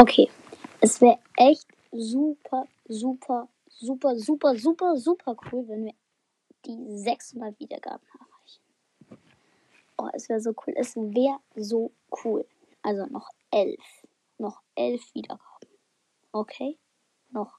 Okay. Es wäre echt super, super, super, super, super, super cool, wenn wir die 600 Wiedergaben erreichen. Oh, es wäre so cool. Es wäre so cool. Also noch elf. Noch elf Wiedergaben. Okay? Noch.